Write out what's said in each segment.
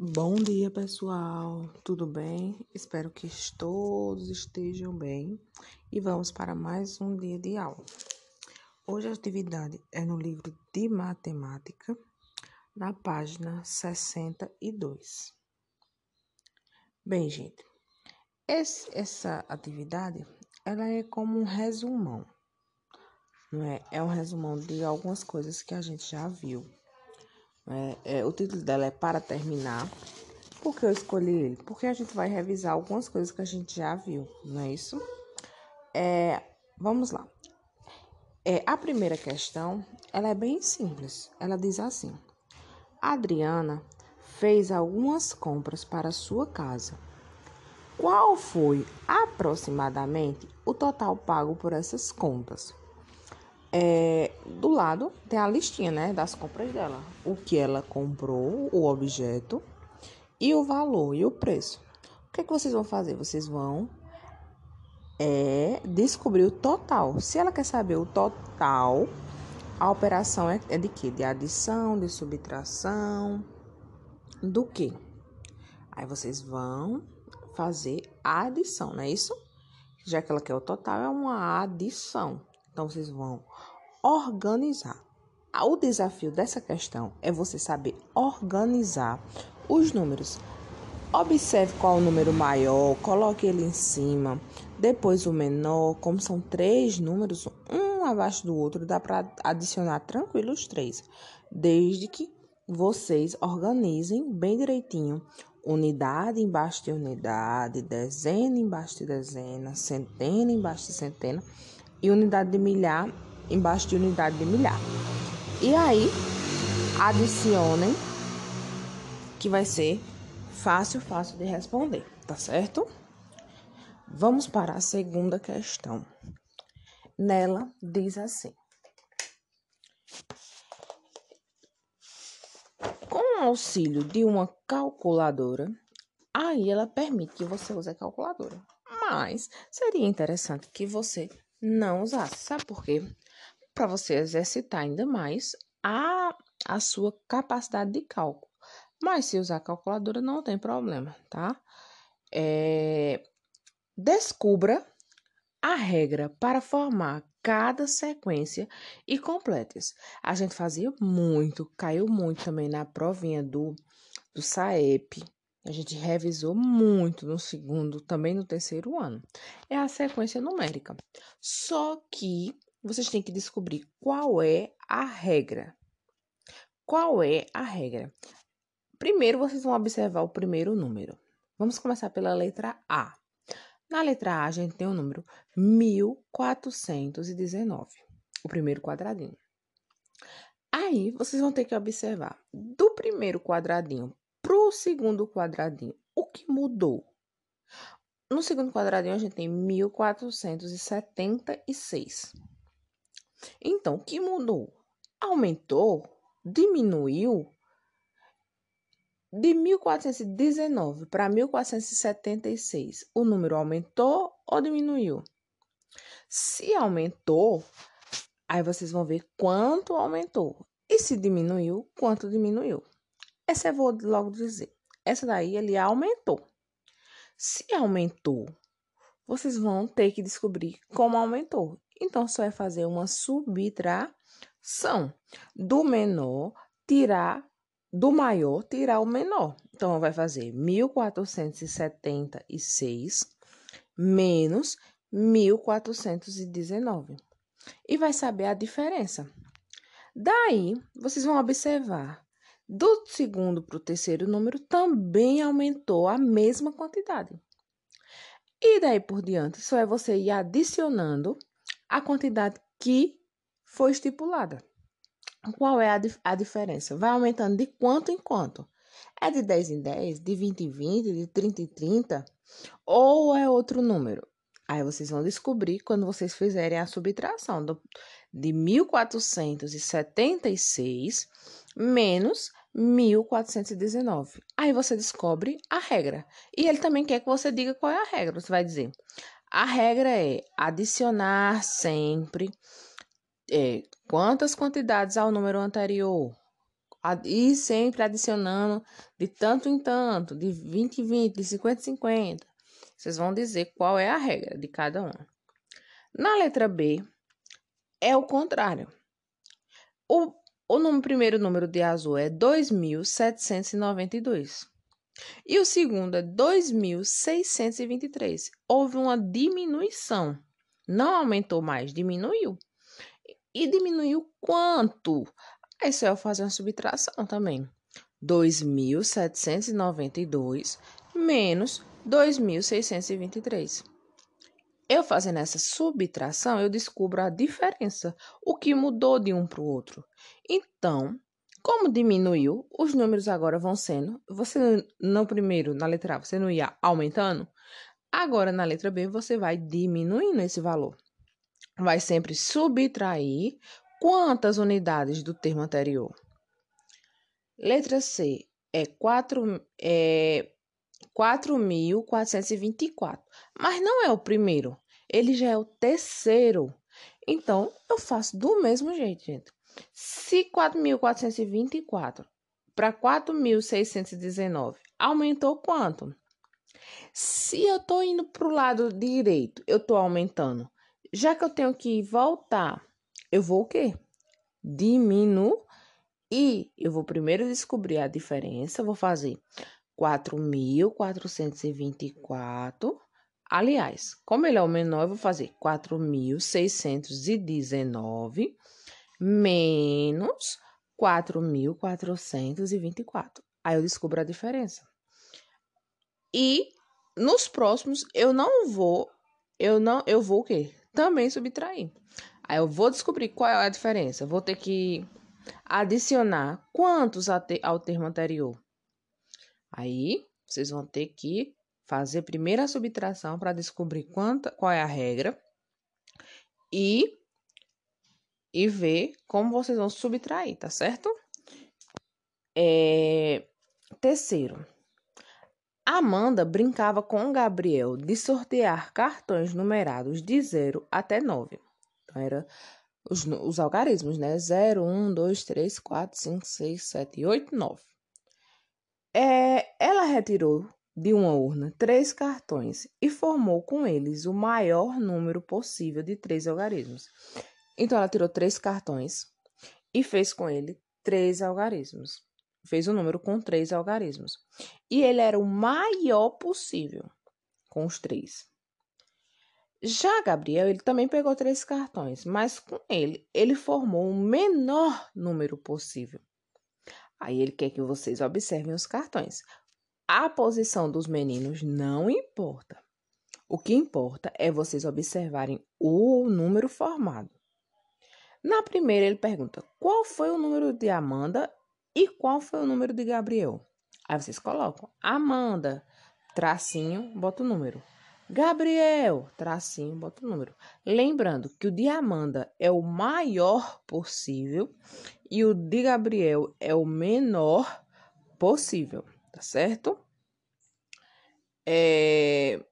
Bom dia, pessoal. Tudo bem? Espero que todos estejam bem e vamos para mais um dia de aula. Hoje a atividade é no livro de matemática, na página 62. Bem, gente, esse, essa atividade ela é como um resumão, não é? É um resumão de algumas coisas que a gente já viu é, é, o título dela é Para Terminar. Por que eu escolhi ele? Porque a gente vai revisar algumas coisas que a gente já viu, não é isso? É, vamos lá. É, a primeira questão, ela é bem simples. Ela diz assim: Adriana fez algumas compras para sua casa. Qual foi aproximadamente o total pago por essas contas? É, do lado tem a listinha, né, das compras dela. O que ela comprou, o objeto e o valor e o preço. O que, é que vocês vão fazer? Vocês vão é, descobrir o total. Se ela quer saber o total, a operação é, é de quê? De adição, de subtração, do que? Aí vocês vão fazer a adição, não é isso? Já que ela quer o total, é uma adição. Então, vocês vão organizar. O desafio dessa questão é você saber organizar os números. Observe qual o número maior, coloque ele em cima, depois o menor. Como são três números, um abaixo do outro, dá para adicionar tranquilo os três, desde que vocês organizem bem direitinho. Unidade embaixo de unidade, dezena embaixo de dezena, centena embaixo de centena e unidade de milhar embaixo de unidade de milhar. E aí, adicionem, que vai ser fácil, fácil de responder, tá certo? Vamos para a segunda questão. Nela diz assim: Com o auxílio de uma calculadora, aí ela permite que você use a calculadora. Mas seria interessante que você não usasse. Sabe por quê? Para você exercitar ainda mais a, a sua capacidade de cálculo. Mas se usar calculadora, não tem problema, tá? É, descubra a regra para formar cada sequência e complete. A gente fazia muito, caiu muito também na provinha do, do SAEP, a gente revisou muito no segundo, também no terceiro ano. É a sequência numérica. Só que vocês têm que descobrir qual é a regra. Qual é a regra? Primeiro, vocês vão observar o primeiro número. Vamos começar pela letra A. Na letra A, a gente tem o número 1419, o primeiro quadradinho. Aí, vocês vão ter que observar do primeiro quadradinho para o segundo quadradinho, o que mudou? No segundo quadradinho, a gente tem 1476. Então, o que mudou? Aumentou? Diminuiu? De 1419 para 1476, o número aumentou ou diminuiu? Se aumentou, aí vocês vão ver quanto aumentou. E se diminuiu, quanto diminuiu. Essa eu vou logo dizer. Essa daí ele aumentou. Se aumentou, vocês vão ter que descobrir como aumentou. Então, só é fazer uma subtração. Do menor, tirar do maior, tirar o menor. Então, vai fazer 1476 menos 1419. E vai saber a diferença. Daí, vocês vão observar do segundo para o terceiro número também aumentou a mesma quantidade. E daí por diante, só é você ir adicionando a quantidade que foi estipulada. Qual é a, a diferença? Vai aumentando de quanto em quanto? É de 10 em 10, de 20 em 20, de 30 em 30? Ou é outro número? Aí vocês vão descobrir quando vocês fizerem a subtração do, de 1476 menos 1419. Aí você descobre a regra. E ele também quer que você diga qual é a regra. Você vai dizer: a regra é adicionar sempre é, quantas quantidades ao número anterior. E sempre adicionando de tanto em tanto, de 20 em 20, de 50 em 50. Vocês vão dizer qual é a regra de cada um. Na letra B, é o contrário. O, o número, primeiro número de azul é 2.792. E o segundo é 2.623. Houve uma diminuição. Não aumentou mais, diminuiu. E diminuiu quanto? Aí vai fazer uma subtração também. 2.792 menos 2.623. Eu fazendo essa subtração, eu descubro a diferença, o que mudou de um para o outro. Então, como diminuiu, os números agora vão sendo. Você no primeiro, na letra A, você não ia aumentando. Agora na letra B, você vai diminuindo esse valor. Vai sempre subtrair quantas unidades do termo anterior? Letra C é 4, é 4.424. Mas não é o primeiro, ele já é o terceiro. Então, eu faço do mesmo jeito, gente. Se 4.424 para 4.619 aumentou quanto? Se eu estou indo para o lado direito, eu estou aumentando. Já que eu tenho que voltar, eu vou o quê? Diminuir. E eu vou primeiro descobrir a diferença, vou fazer 4.424. Aliás, como ele é o menor, eu vou fazer 4.619 menos 4.424. Aí eu descubro a diferença. E nos próximos eu não vou, eu não, eu vou o quê? Também subtrair. Aí eu vou descobrir qual é a diferença. vou ter que adicionar quantos ao termo anterior. Aí, vocês vão ter que fazer primeiro a subtração para descobrir quanta, qual é a regra e, e ver como vocês vão subtrair, tá certo? É, terceiro, Amanda brincava com Gabriel de sortear cartões numerados de 0 até 9. Então, era os, os algarismos, né? 0, 1, 2, 3, 4, 5, 6, 7, 8, 9. É, ela retirou de uma urna três cartões e formou com eles o maior número possível de três algarismos. Então, ela tirou três cartões e fez com ele três algarismos. Fez um número com três algarismos. E ele era o maior possível com os três. Já Gabriel, ele também pegou três cartões, mas com ele, ele formou o menor número possível. Aí ele quer que vocês observem os cartões. A posição dos meninos não importa. O que importa é vocês observarem o número formado. Na primeira, ele pergunta qual foi o número de Amanda e qual foi o número de Gabriel. Aí vocês colocam Amanda, tracinho, bota o número. Gabriel, tracinho, bota o número. Lembrando que o de Amanda é o maior possível e o de Gabriel é o menor possível, tá certo? É...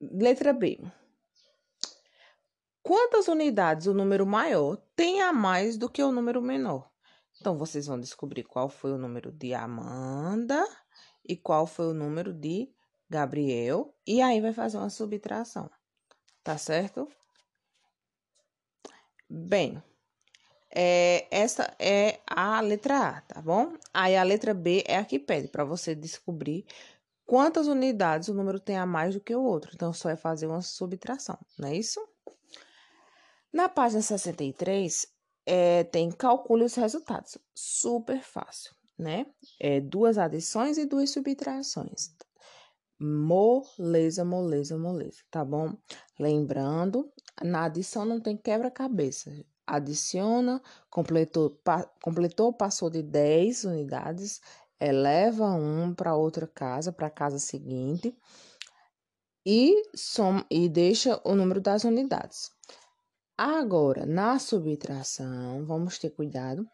Letra B. Quantas unidades o número maior tem a mais do que o número menor? Então, vocês vão descobrir qual foi o número de Amanda e qual foi o número de Gabriel. E aí vai fazer uma subtração, tá certo? Bem, é, essa é a letra A, tá bom? Aí a letra B é a que pede para você descobrir quantas unidades o número tem a mais do que o outro. Então, só é fazer uma subtração, não é isso? Na página 63, é, tem calcule os resultados. Super fácil, né? É, duas adições e duas subtrações moleza, moleza, moleza, tá bom? Lembrando, na adição não tem quebra-cabeça. Adiciona, completou, pa, completou, passou de 10 unidades, eleva um para outra casa, para a casa seguinte, e, soma, e deixa o número das unidades. Agora, na subtração, vamos ter cuidado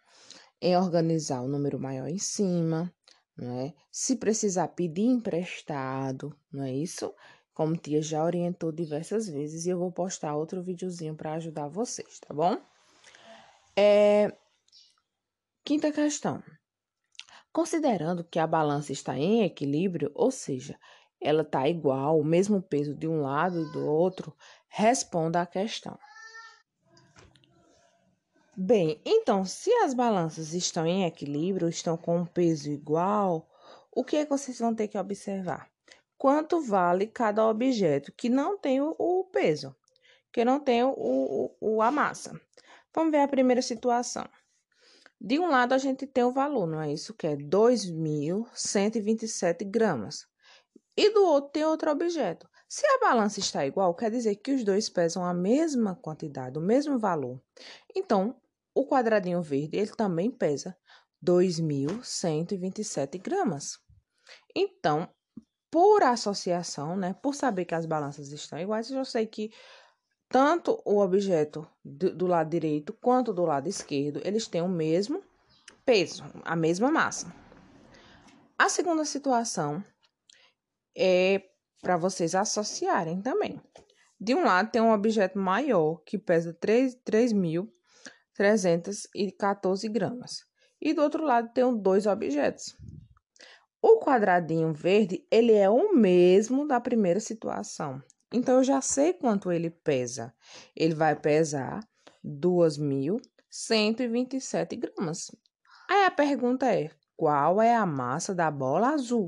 em organizar o número maior em cima, não é? Se precisar pedir emprestado, não é isso? Como tia já orientou diversas vezes e eu vou postar outro videozinho para ajudar vocês, tá bom? É, Quinta questão. Considerando que a balança está em equilíbrio, ou seja, ela está igual, o mesmo peso de um lado e do outro, responda à questão. Bem, então, se as balanças estão em equilíbrio, estão com um peso igual, o que é que vocês vão ter que observar? Quanto vale cada objeto que não tem o, o peso, que não tem o, o, o, a massa. Vamos ver a primeira situação. De um lado, a gente tem o valor, não é isso? Que é 2.127 gramas. E do outro tem outro objeto. Se a balança está igual, quer dizer que os dois pesam a mesma quantidade, o mesmo valor. Então, o quadradinho verde, ele também pesa 2.127 gramas. Então, por associação, né, por saber que as balanças estão iguais, eu sei que tanto o objeto do, do lado direito quanto do lado esquerdo, eles têm o mesmo peso, a mesma massa. A segunda situação é para vocês associarem também. De um lado tem um objeto maior que pesa 3.000 314 gramas. E do outro lado tem dois objetos. O quadradinho verde, ele é o mesmo da primeira situação. Então, eu já sei quanto ele pesa. Ele vai pesar 2.127 gramas. Aí a pergunta é, qual é a massa da bola azul?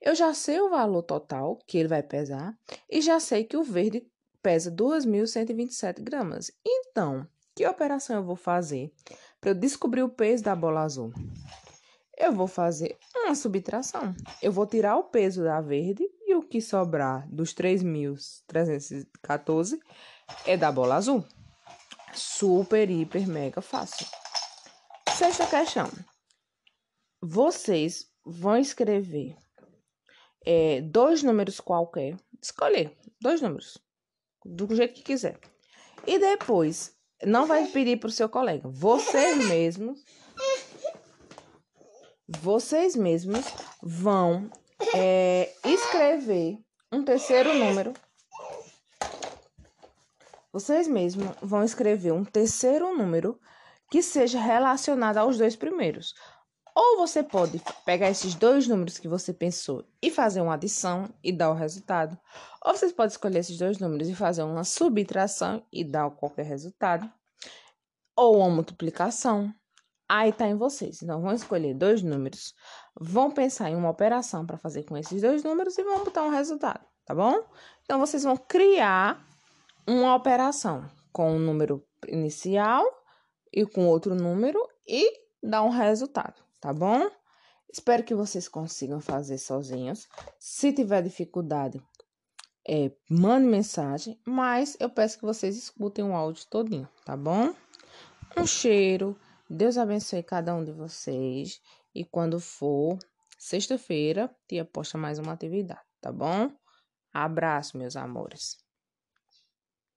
Eu já sei o valor total que ele vai pesar e já sei que o verde pesa 2.127 gramas. Então, que operação eu vou fazer para eu descobrir o peso da bola azul? Eu vou fazer uma subtração. Eu vou tirar o peso da verde e o que sobrar dos 3.314 é da bola azul. Super, hiper, mega fácil. Sexta questão. Vocês vão escrever é, dois números qualquer. Escolher dois números. Do jeito que quiser. E depois não vai pedir para o seu colega. Vocês mesmos, vocês mesmos vão é, escrever um terceiro número. Vocês mesmos vão escrever um terceiro número que seja relacionado aos dois primeiros. Ou você pode pegar esses dois números que você pensou e fazer uma adição e dar o resultado. Ou você pode escolher esses dois números e fazer uma subtração e dar qualquer resultado. Ou uma multiplicação. Aí tá em vocês. Então, vão escolher dois números, vão pensar em uma operação para fazer com esses dois números e vão botar um resultado, tá bom? Então, vocês vão criar uma operação com um número inicial e com outro número e dar um resultado tá bom? Espero que vocês consigam fazer sozinhos. Se tiver dificuldade, é, mande mensagem, mas eu peço que vocês escutem o áudio todinho, tá bom? Um cheiro, Deus abençoe cada um de vocês e quando for sexta-feira, tia posta mais uma atividade, tá bom? Abraço, meus amores.